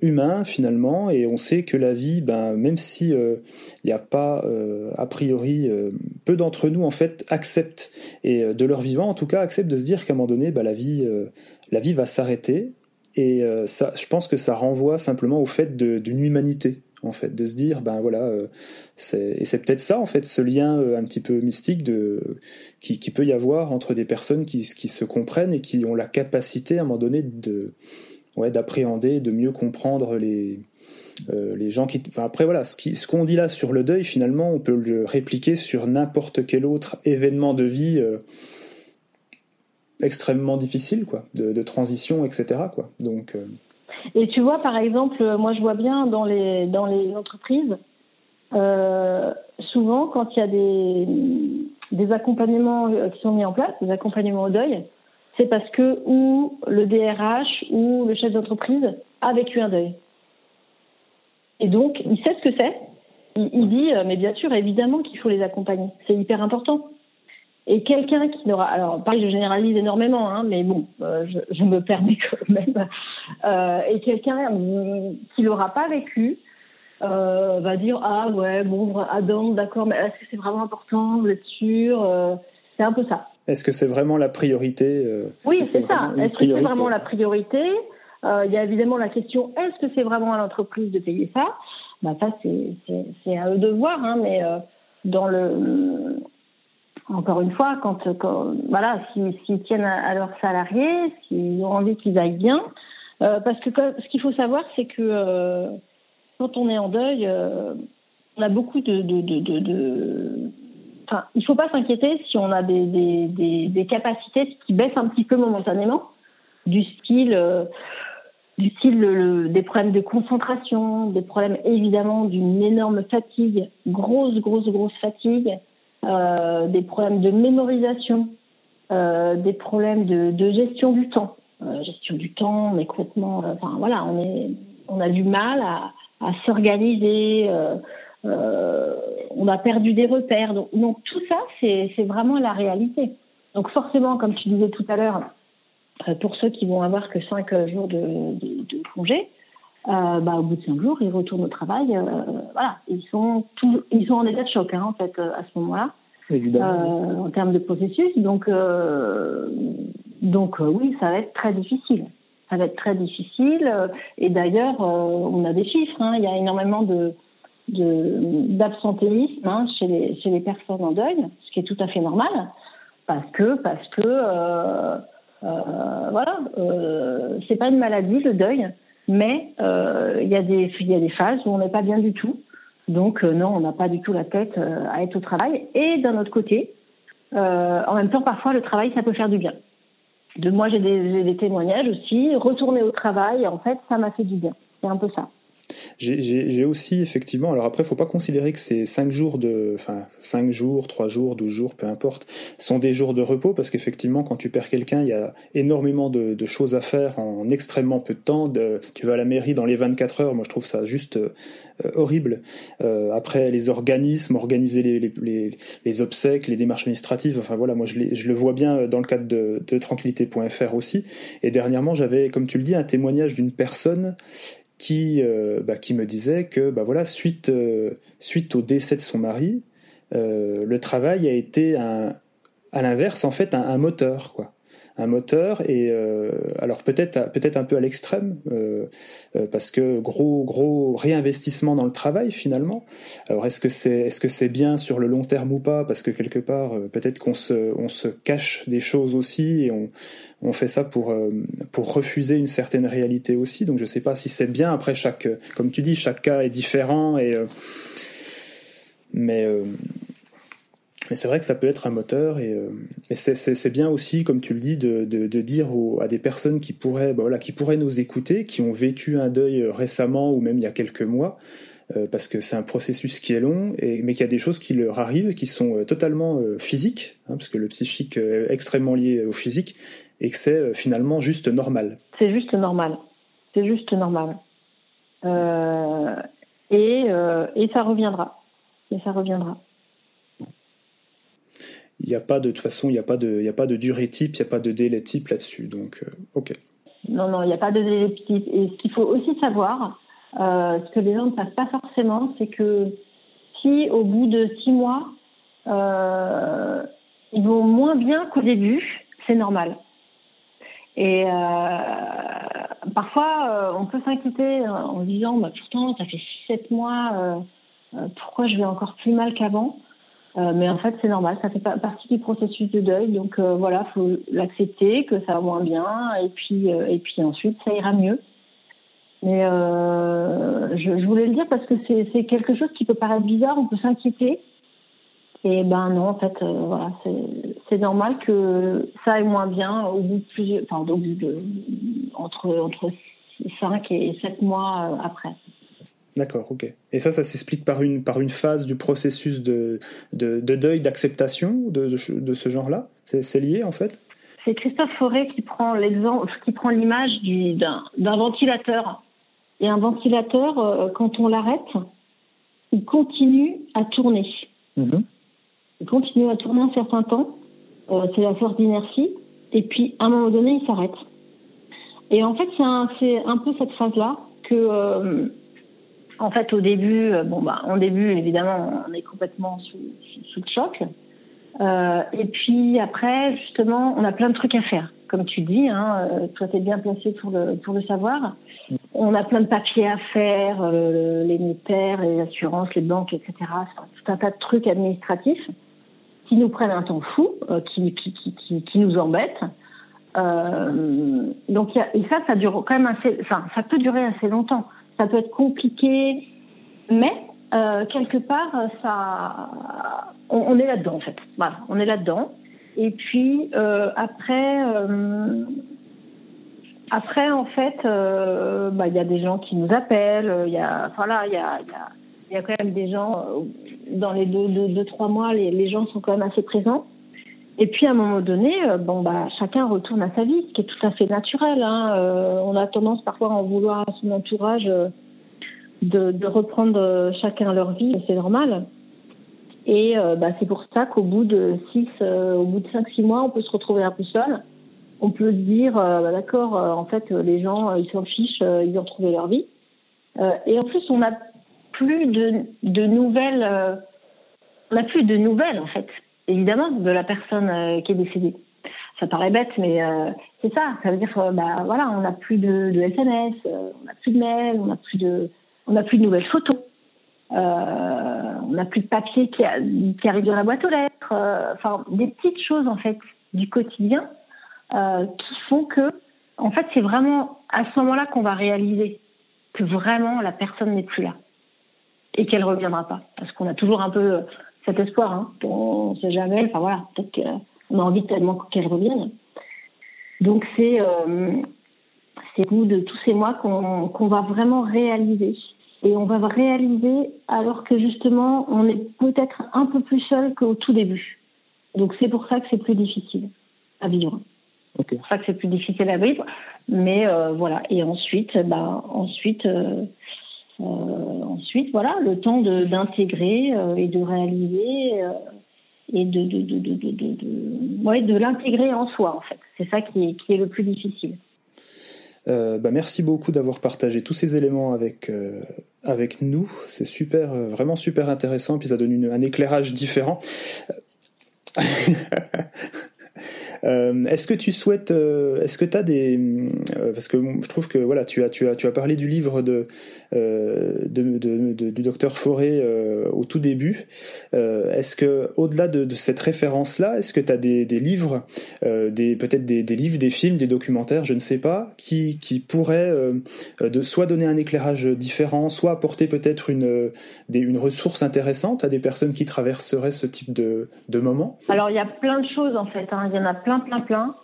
humains finalement et on sait que la vie ben, même si il n'y a pas a priori peu d'entre nous en fait acceptent et de leur vivant en tout cas acceptent de se dire qu'à un moment donné ben, la vie la vie va s'arrêter et ça je pense que ça renvoie simplement au fait d'une humanité en fait, de se dire, ben voilà, euh, et c'est peut-être ça, en fait, ce lien euh, un petit peu mystique de, qui, peut y avoir entre des personnes qui, se comprennent et qui ont la capacité, à un moment donné, de, ouais, d'appréhender, de mieux comprendre les, euh, les gens qui. Après, voilà, ce qu'on ce qu'on dit là sur le deuil, finalement, on peut le répliquer sur n'importe quel autre événement de vie. extrêmement difficile quoi de, de, transition etc quoi donc et tu vois, par exemple, moi je vois bien dans les, dans les entreprises, euh, souvent quand il y a des, accompagnements euh, qui sont mis en place, des accompagnements au deuil, c'est parce que ou le DRH ou le chef d'entreprise a vécu un deuil. Et donc, il sait ce que c'est. Il, dit, euh, mais bien sûr, évidemment qu'il faut les accompagner. C'est hyper important. Et quelqu'un qui n'aura, alors pareil, je généralise énormément, hein, mais bon, euh, je, je, me permets quand même. Euh, et quelqu'un qui l'aura pas vécu euh, va dire ah ouais bon Adam d'accord, mais est-ce que c'est vraiment important Vous êtes sûr C'est un peu ça. Est-ce que c'est vraiment la priorité Oui, c'est ça. Est-ce que c'est vraiment la priorité? Il y a évidemment la question est-ce que c'est vraiment à l'entreprise de payer ça? Bah ça c'est à eux de voir, hein, mais dans le encore une fois, quand, voilà, s'ils tiennent à, leurs salariés, s'ils ont envie qu'ils aillent bien, euh, parce que ce qu'il faut savoir, c'est que euh, quand on est en deuil, euh, on a beaucoup de, de, de, de, Enfin, il faut pas s'inquiéter si on a des, des, des, capacités qui baissent un petit peu momentanément, du style du style des problèmes de concentration, des problèmes évidemment d'une énorme fatigue, grosse, grosse, grosse fatigue, euh, des problèmes de mémorisation, euh, des problèmes de, de, gestion du temps. Euh, gestion du temps, on est complètement, enfin voilà, on a du mal à, à s'organiser. On a perdu des repères. Donc, tout ça, c'est vraiment la réalité. Donc forcément, comme tu disais tout à l'heure, pour ceux qui vont avoir que 5 jours de, de, congé, euh, bah, au bout de 5 jours, ils retournent au travail. Euh, voilà, ils sont, ils sont en état de choc hein, en fait à ce moment-là, en termes de processus. Donc, donc oui, ça va être très difficile. Ça va être très difficile. Et d'ailleurs, on a des chiffres. Hein. il y a énormément de d'absentéisme hein, chez, les, chez les personnes en deuil, ce qui est tout à fait normal, parce que parce que euh, euh, voilà, euh, c'est pas une maladie le deuil, mais euh, il y a des y a des phases où on n'est pas bien du tout. Donc euh, non, on n'a pas du tout la tête euh, à être au travail. Et d'un autre côté, en même temps, parfois le travail ça peut faire du bien. De moi, j'ai des, des témoignages aussi. Retourner au travail, en fait, ça m'a fait du bien. C'est un peu ça. J'ai aussi effectivement, alors après, faut pas considérer que ces 5 jours de, enfin 5 jours, 3 jours, 12 jours, peu importe, sont des jours de repos parce qu'effectivement, quand tu perds quelqu'un, il y a énormément de, de, choses à faire en extrêmement peu de temps. De, tu vas à la mairie dans les 24 heures, moi je trouve ça juste euh, horrible. Euh, après, les organismes, organiser les, les, les, les, obsèques, les démarches administratives, enfin voilà, moi je, je le vois bien dans le cadre de, de tranquillité.fr aussi. Et dernièrement, j'avais, comme tu le dis, un témoignage d'une personne qui, euh, bah, qui me disait que bah, voilà, suite, euh, suite au décès de son mari, euh, le travail a été à l'inverse en fait un, moteur quoi un moteur et euh, alors peut-être peut-être un peu à l'extrême euh, euh, parce que gros gros réinvestissement dans le travail finalement. Alors est-ce que c'est est-ce que c'est bien sur le long terme ou pas? Parce que quelque part peut-être qu'on se on se cache des choses aussi et on on fait ça pour pour refuser une certaine réalité aussi. Donc je sais pas si c'est bien après chaque comme tu dis chaque cas est différent et mais mais c'est vrai que ça peut être un moteur et, euh, c'est bien aussi, comme tu le dis, de, de, de dire à des personnes qui pourraient, bah voilà, qui pourraient nous écouter, qui ont vécu un deuil récemment ou même il y a quelques mois, euh, parce que c'est un processus qui est long, et, mais qu'il y a des choses qui leur arrivent, qui sont euh, totalement euh, physiques, hein, parce que le psychique est extrêmement lié au physique, et que c'est finalement juste normal. C'est juste normal. C'est juste normal. et, et ça reviendra. Et ça reviendra il n'y a pas de, toute façon, il a, pas de, a pas de durée type, il n'y a pas de délai type là-dessus. Donc, euh, ok. Non, non, il n'y a pas de délai type. Et ce qu'il faut aussi savoir, euh, ce que les gens ne savent pas forcément, c'est que si au bout de six mois, euh, ils vont moins bien qu'au début, c'est normal. Et parfois, on peut s'inquiéter en disant, bah, pourtant, ça fait six, sept mois, pourquoi je vais encore plus mal qu'avant? Euh, mais en fait, c'est normal, ça fait partie du processus de deuil. Donc euh, voilà, faut l'accepter, que ça va moins bien, et puis euh, et puis ensuite ça ira mieux. Mais je, je, voulais le dire parce que c'est quelque chose qui peut paraître bizarre, on peut s'inquiéter. Et ben non, en fait, voilà, c'est normal que ça aille moins bien au bout de plusieurs, enfin au bout de entre entre 5 et 7 mois après. D'accord, ok. Et ça, ça s'explique par une, par une phase du processus de, de, deuil, d'acceptation de, de, ce genre-là? C'est lié en fait? C'est Christophe Forêt qui prend l'exemple, qui prend l'image d'un ventilateur. Et un ventilateur, euh, quand on l'arrête, il continue à tourner. Mhm. Il continue à tourner un certain temps. Euh, c'est la force d'inertie. Et puis, à un moment donné, il s'arrête. Et en fait, c'est un, un, peu cette phase-là que. Euh, en fait, au début, euh, bon, bah, en début, évidemment, on est complètement sous, sous, le choc. Euh, et puis après, justement, on a plein de trucs à faire, comme tu dis. Hein, euh, toi, t'es bien placé pour le pour le savoir. On a plein de papiers à faire, les notaires, les assurances, les banques, etc. Tout un tas de trucs administratifs qui nous prennent un temps fou, qui, qui, qui, qui, nous embêtent. Donc, et ça, ça dure quand même assez. Enfin, ça peut durer assez longtemps ça peut être compliqué, mais euh, quelque part, ça, on, est là-dedans en fait. Voilà, on est là-dedans. Et puis euh, après, euh, après, en fait, bah, il y a des gens qui nous appellent. Il y a, voilà, il y a, quand même des gens dans les deux, deux, deux trois mois, les, gens sont quand même assez présents. Et puis à un moment donné, bon bah chacun retourne à sa vie, ce qui est tout à fait naturel. Hein. Euh, on a tendance parfois à en vouloir à son entourage de, de reprendre chacun leur vie, c'est normal. Et euh, bah, c'est pour ça qu'au bout de six, euh, au bout de cinq, six mois, on peut se retrouver un peu seul. On peut se dire, euh, bah, d'accord, en fait, les gens, ils s'en fichent, ils ont retrouvé leur vie. et en plus, on n'a plus de, de nouvelles, on n'a plus de nouvelles, en fait, évidemment, de la personne qui est décédée. Ça paraît bête, mais c'est ça. Ça veut dire, bah voilà, on n'a plus de, SMS, on n'a plus de mails, on n'a plus de, on n'a plus de nouvelles photos. Euh, on n'a plus de papier qui, qui, arrive dans la boîte aux lettres. Euh, enfin, des petites choses en fait du quotidien euh, qui font que, en fait, c'est vraiment à ce moment-là qu'on va réaliser que vraiment la personne n'est plus là et qu'elle reviendra pas. Parce qu'on a toujours un peu cet espoir. Hein, on ne sait jamais. Enfin voilà, peut-être qu'on a envie tellement qu'elle revienne. Donc c'est euh, c'est au bout de tous ces mois qu'on qu'on va vraiment réaliser et on va réaliser alors que justement on est peut-être un peu plus seul qu'au tout début. Donc c'est pour ça que c'est plus difficile à vivre. C'est pour ça que c'est plus difficile à vivre. Mais euh, voilà. Et ensuite, bah ensuite, euh, ensuite voilà, le temps d'intégrer et de réaliser et de de de de ouais, de l'intégrer en soi en fait. C'est ça qui est qui est le plus difficile. Euh, bah merci beaucoup d'avoir partagé tous ces éléments avec, euh, avec nous. C'est super, euh, vraiment super intéressant, puis ça donne une, un éclairage différent. Euh, est-ce que tu souhaites, euh, est-ce que tu as des, euh, parce que je trouve que voilà, tu as, tu as, tu as parlé du livre de, du docteur Forêt au tout début. est-ce que au-delà de, cette référence-là, est-ce que tu as des, livres, des peut-être des, livres, des films, des documentaires, je ne sais pas, qui, qui pourraient de, soit donner un éclairage différent, soit apporter peut-être une, des, une ressource intéressante à des personnes qui traverseraient ce type de, de moment? Alors il y a plein de choses en fait. Hein. Plein, plein, plein.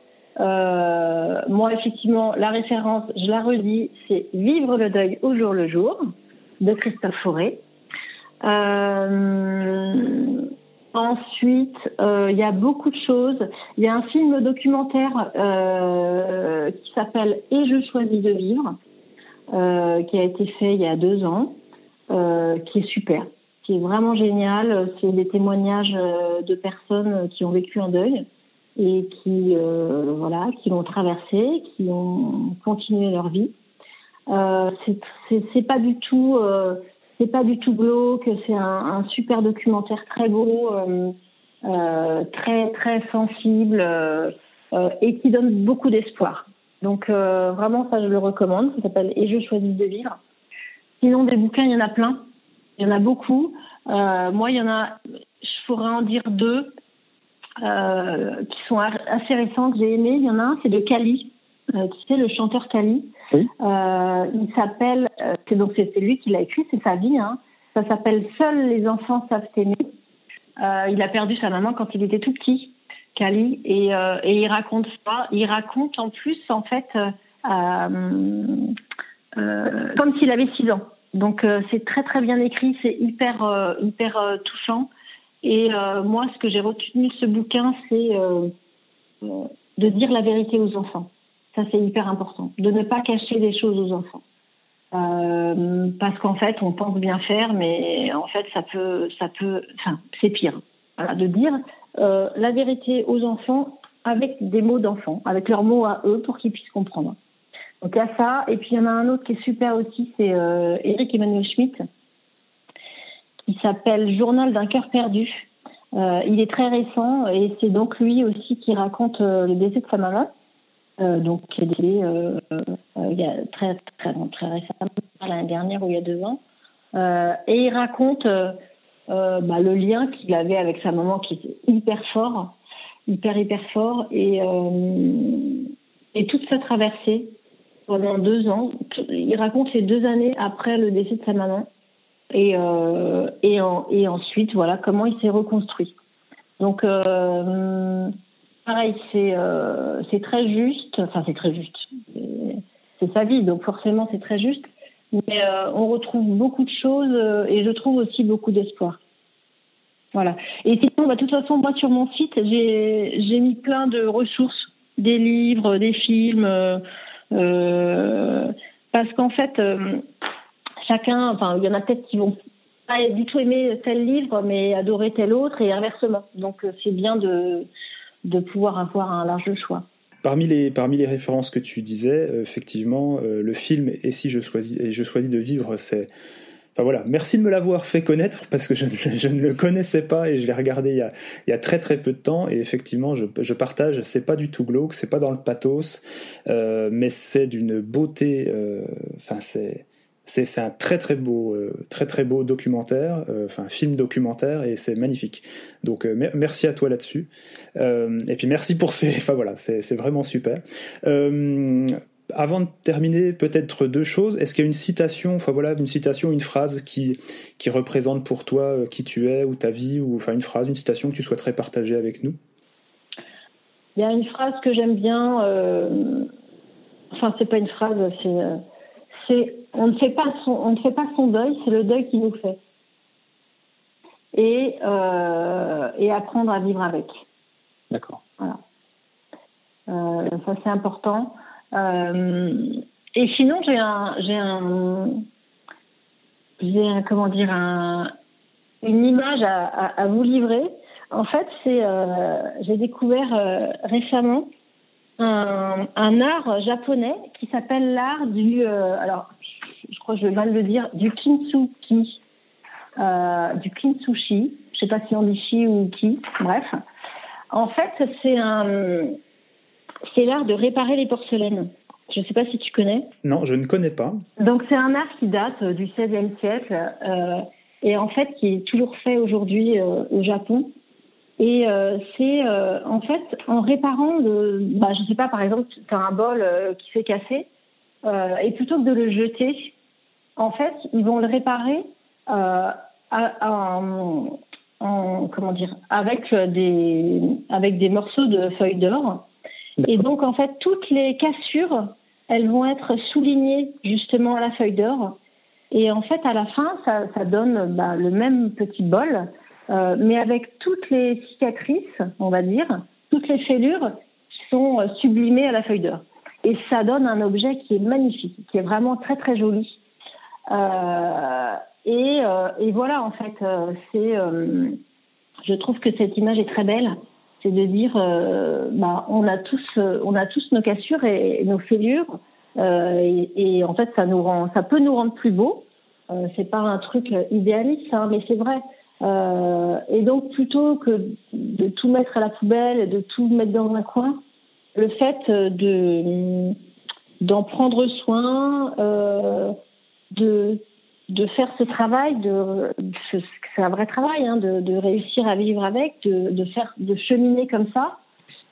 Euh, moi, effectivement, la référence, je la redis, c'est Vivre le deuil au jour le jour de Christophe Fauré. Euh, ensuite, euh, il y a beaucoup de choses. Il y a un film documentaire qui s'appelle Et je choisis de vivre, qui a été fait il y a deux ans, qui est super, qui est vraiment génial. C'est des témoignages de personnes qui ont vécu un deuil et qui euh, voilà qui l'ont traversé, qui ont continué leur vie. Euh, c'est pas du tout euh, c'est pas du tout glauque, c'est un, un, super documentaire très beau, euh, euh très très sensible euh, et qui donne beaucoup d'espoir. Donc vraiment ça je le recommande. Ça s'appelle Et je choisis de vivre. Sinon des bouquins il y en a plein, il y en a beaucoup. moi il y en a, je pourrais en dire deux. Euh, qui sont assez récents que j'ai aimés. Il y en a un, c'est de Kali, euh, tu sais, le chanteur Kali. Oui. Euh, il s'appelle, euh, c'est donc c'est lui qui l'a écrit, c'est sa vie. Hein. Ça s'appelle Seuls les enfants savent aimer. Euh, il a perdu sa maman quand il était tout petit, Kali, et, et il raconte ça. Il raconte en plus, en fait, comme s'il avait 6 ans. Donc c'est très très bien écrit, c'est hyper hyper touchant. Et euh, moi, ce que j'ai retenu de ce bouquin, c'est euh, euh, de dire la vérité aux enfants. Ça, c'est hyper important. De ne pas cacher des choses aux enfants. Parce qu'en fait, on pense bien faire, mais en fait, ça peut, ça peut, enfin, c'est pire. Voilà, de dire la vérité aux enfants avec des mots d'enfants, avec leurs mots à eux, pour qu'ils puissent comprendre. Donc il y a ça, et puis il y en a un autre qui est super aussi, c'est euh, Eric Emmanuel Schmitt, qui s'appelle Journal d'un cœur perdu. Euh, il est très récent et c'est donc lui aussi qui raconte euh, le décès de sa maman, euh, donc qui est il y a très très très récemment, l'année dernière ou il y a deux ans. et il raconte bah, le lien qu'il avait avec sa maman qui était hyper fort, hyper hyper fort et et toute sa traversée pendant deux ans. Il raconte les deux années après le décès de sa maman et, euh, et, en, et ensuite, voilà, comment il s'est reconstruit. Donc, euh, pareil, c'est euh, très juste, enfin, c'est très juste. c'est sa vie, donc forcément c'est très juste. Mais on retrouve beaucoup de choses et je trouve aussi beaucoup d'espoir. Voilà. Et sinon, bah, de toute façon, moi sur mon site, j'ai mis plein de ressources, des livres, des films, parce qu'en fait, chacun, enfin, il y en a peut-être qui vont pas du tout aimer tel livre, mais adorer tel autre et inversement. Donc, euh, c'est bien de, de pouvoir avoir un large choix. Parmi les, parmi les références que tu disais, euh, effectivement, euh, le film Et si je choisis, je choisis de vivre, c'est. Enfin voilà, merci de me l'avoir fait connaître parce que je, ne le connaissais pas et je l'ai regardé il y, a, il y a très très peu de temps et effectivement je, je partage, c'est pas du tout glauque, c'est pas dans le pathos, mais c'est d'une beauté, enfin c'est c'est un très très beau, euh, très très beau documentaire, euh, enfin film documentaire, et c'est magnifique. Donc euh, merci à toi là-dessus. et puis merci pour ces, enfin voilà, c'est vraiment super. avant de terminer, peut-être deux choses. Est-ce qu'il y a une citation, enfin voilà, une citation, une phrase qui qui représente pour toi qui tu es ou ta vie, ou enfin une phrase, une citation que tu souhaiterais partager avec nous? Il y a une phrase que j'aime bien. Enfin, c'est pas une phrase, c'est c'est on ne fait pas son, on ne fait pas son deuil, c'est le deuil qui nous fait. Et, euh, et apprendre à vivre avec. D'accord. Voilà. Euh, ça c'est important. Euh, et sinon j'ai un j'ai un j'ai un, comment dire un, une image à, à, vous livrer. En fait, c'est j'ai découvert récemment un, un, art japonais qui s'appelle l'art du euh, alors je crois que je vais mal le dire du kintsugi. Euh, du kintsushi je sais pas si on dit chi ou ki bref. En fait c'est un c'est l'art de réparer les porcelaines. Je ne sais pas si tu connais. Non je ne connais pas. Donc c'est un art qui date du XVIe siècle euh, et en fait qui est toujours fait aujourd'hui euh, au Japon et euh, c'est euh, en fait en réparant, le, bah, je sais pas, par exemple, tu as un bol euh, qui s'est cassé, euh, et plutôt que de le jeter, en fait, ils vont le réparer en, en, comment dire, avec des, avec des morceaux de feuilles d'or. Et donc, en fait, toutes les cassures, elles vont être soulignées justement à la feuille d'or. Et en fait, à la fin, ça, ça donne bah, le même petit bol euh, mais avec toutes les cicatrices, on va dire, toutes les fêlures sont euh, sublimées à la feuille d'or. Et ça donne un objet qui est magnifique, qui est vraiment très très joli. Euh, et, euh, et, voilà, en fait, euh, c'est, je trouve que cette image est très belle. C'est de dire, bah, on a tous, on a tous nos cassures et, nos fêlures, et, et, en fait, ça nous rend, ça peut nous rendre plus beaux. c'est pas un truc idéaliste, hein, mais c'est vrai. Euh, et donc, plutôt que de tout mettre à la poubelle, de tout mettre dans un coin, le fait de d'en prendre soin, euh, de de faire ce travail, de, c'est un vrai travail, hein, de, de, réussir à vivre avec, de, de faire, de cheminer comme ça.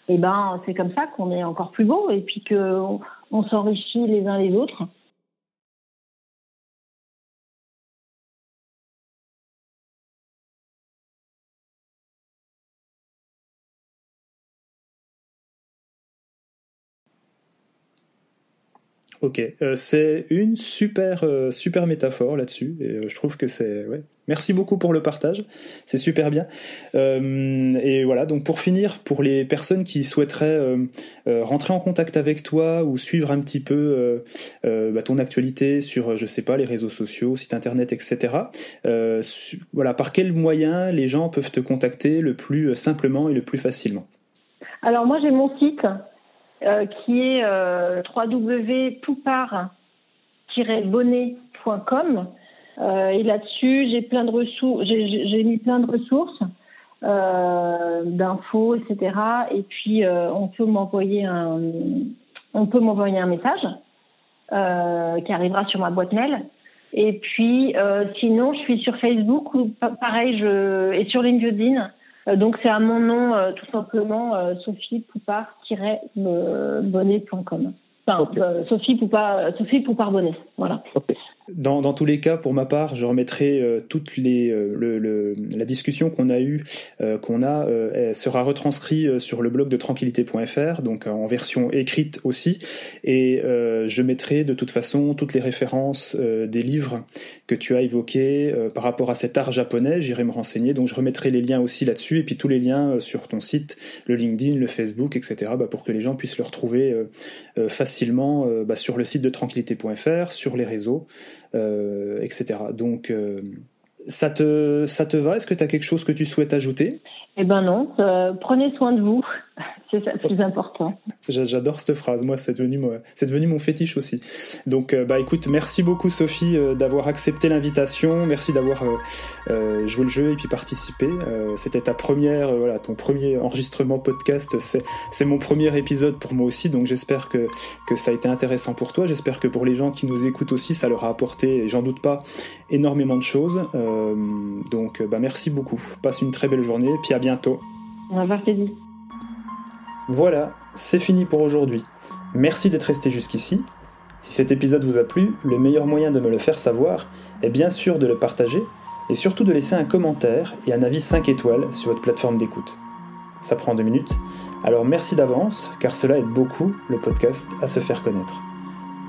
Et ben, c'est comme ça qu'on est encore plus beau et puis que on s'enrichit les uns les autres. Ok, euh, c'est une super euh, super métaphore là-dessus et euh, je trouve que c'est ouais. Merci beaucoup pour le partage, c'est super bien. et voilà, donc pour finir, pour les personnes qui souhaiteraient rentrer en contact avec toi ou suivre un petit peu bah, ton actualité sur, je sais pas, les réseaux sociaux, site internet, etc. voilà, par quels moyens les gens peuvent te contacter le plus simplement et le plus facilement? Alors moi j'ai mon site euh, qui est euh, www.poupard-bonnet.com. Euh, et là-dessus, j'ai plein de ressources, j'ai mis plein de ressources, euh, d'infos, etc. Et puis, euh, on peut m'envoyer un, on peut m'envoyer un message qui arrivera sur ma boîte mail. Et puis, sinon, je suis sur Facebook ou pareil, je et sur LinkedIn. Euh, donc c'est à mon nom euh, tout simplement euh, Sophie Poupard-bonnet.com. Enfin, Sophie Poupard, Sophie Poupard Bonnet, voilà. Dans, dans, tous les cas, pour ma part, je remettrai euh, euh, le, le, la discussion qu'on a eue, euh, qu'on a, sera retranscrit sur le blog de tranquillité.fr, donc en version écrite aussi, et je mettrai de toute façon toutes les références des livres que tu as évoqués par rapport à cet art japonais. J'irai me renseigner, donc je remettrai les liens aussi là-dessus, et puis tous les liens sur ton site, le LinkedIn, le Facebook, etc., bah, pour que les gens puissent le retrouver facilement bah, sur le site de tranquillité.fr, sur les réseaux. Euh, etc. Donc, euh, ça te, va? Est-ce que tu as quelque chose que tu souhaites ajouter? Eh ben non, euh, prenez soin de vous. C'est ça le plus important. J'adore cette phrase. Moi, c'est devenu, c'est devenu mon fétiche aussi. Donc, euh, bah, écoute, merci beaucoup, Sophie, euh, d'avoir accepté l'invitation. Merci d'avoir euh, joué le jeu et puis participé. C'était ta première, voilà, ton premier enregistrement podcast. C'est mon premier épisode pour moi aussi. Donc, j'espère que, que ça a été intéressant pour toi. J'espère que pour les gens qui nous écoutent aussi, ça leur a apporté, j'en doute pas, énormément de choses. donc, bah, merci beaucoup. Passe une très belle journée. Puis à bientôt. Au revoir, Teddy. Voilà, c'est fini pour aujourd'hui. Merci d'être resté jusqu'ici. Si cet épisode vous a plu, le meilleur moyen de me le faire savoir est bien sûr de le partager et surtout de laisser un commentaire et un avis 5 étoiles sur votre plateforme d'écoute. Ça prend deux minutes, alors merci d'avance car cela aide beaucoup le podcast à se faire connaître.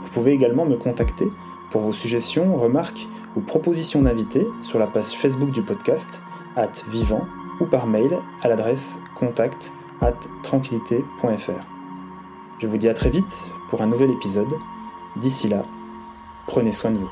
Vous pouvez également me contacter pour vos suggestions, remarques ou propositions d'invités sur la page Facebook du podcast, at vivant, ou par mail à l'adresse contact tranquillité.fr. Je vous dis à très vite pour un nouvel épisode. D'ici là, prenez soin de vous.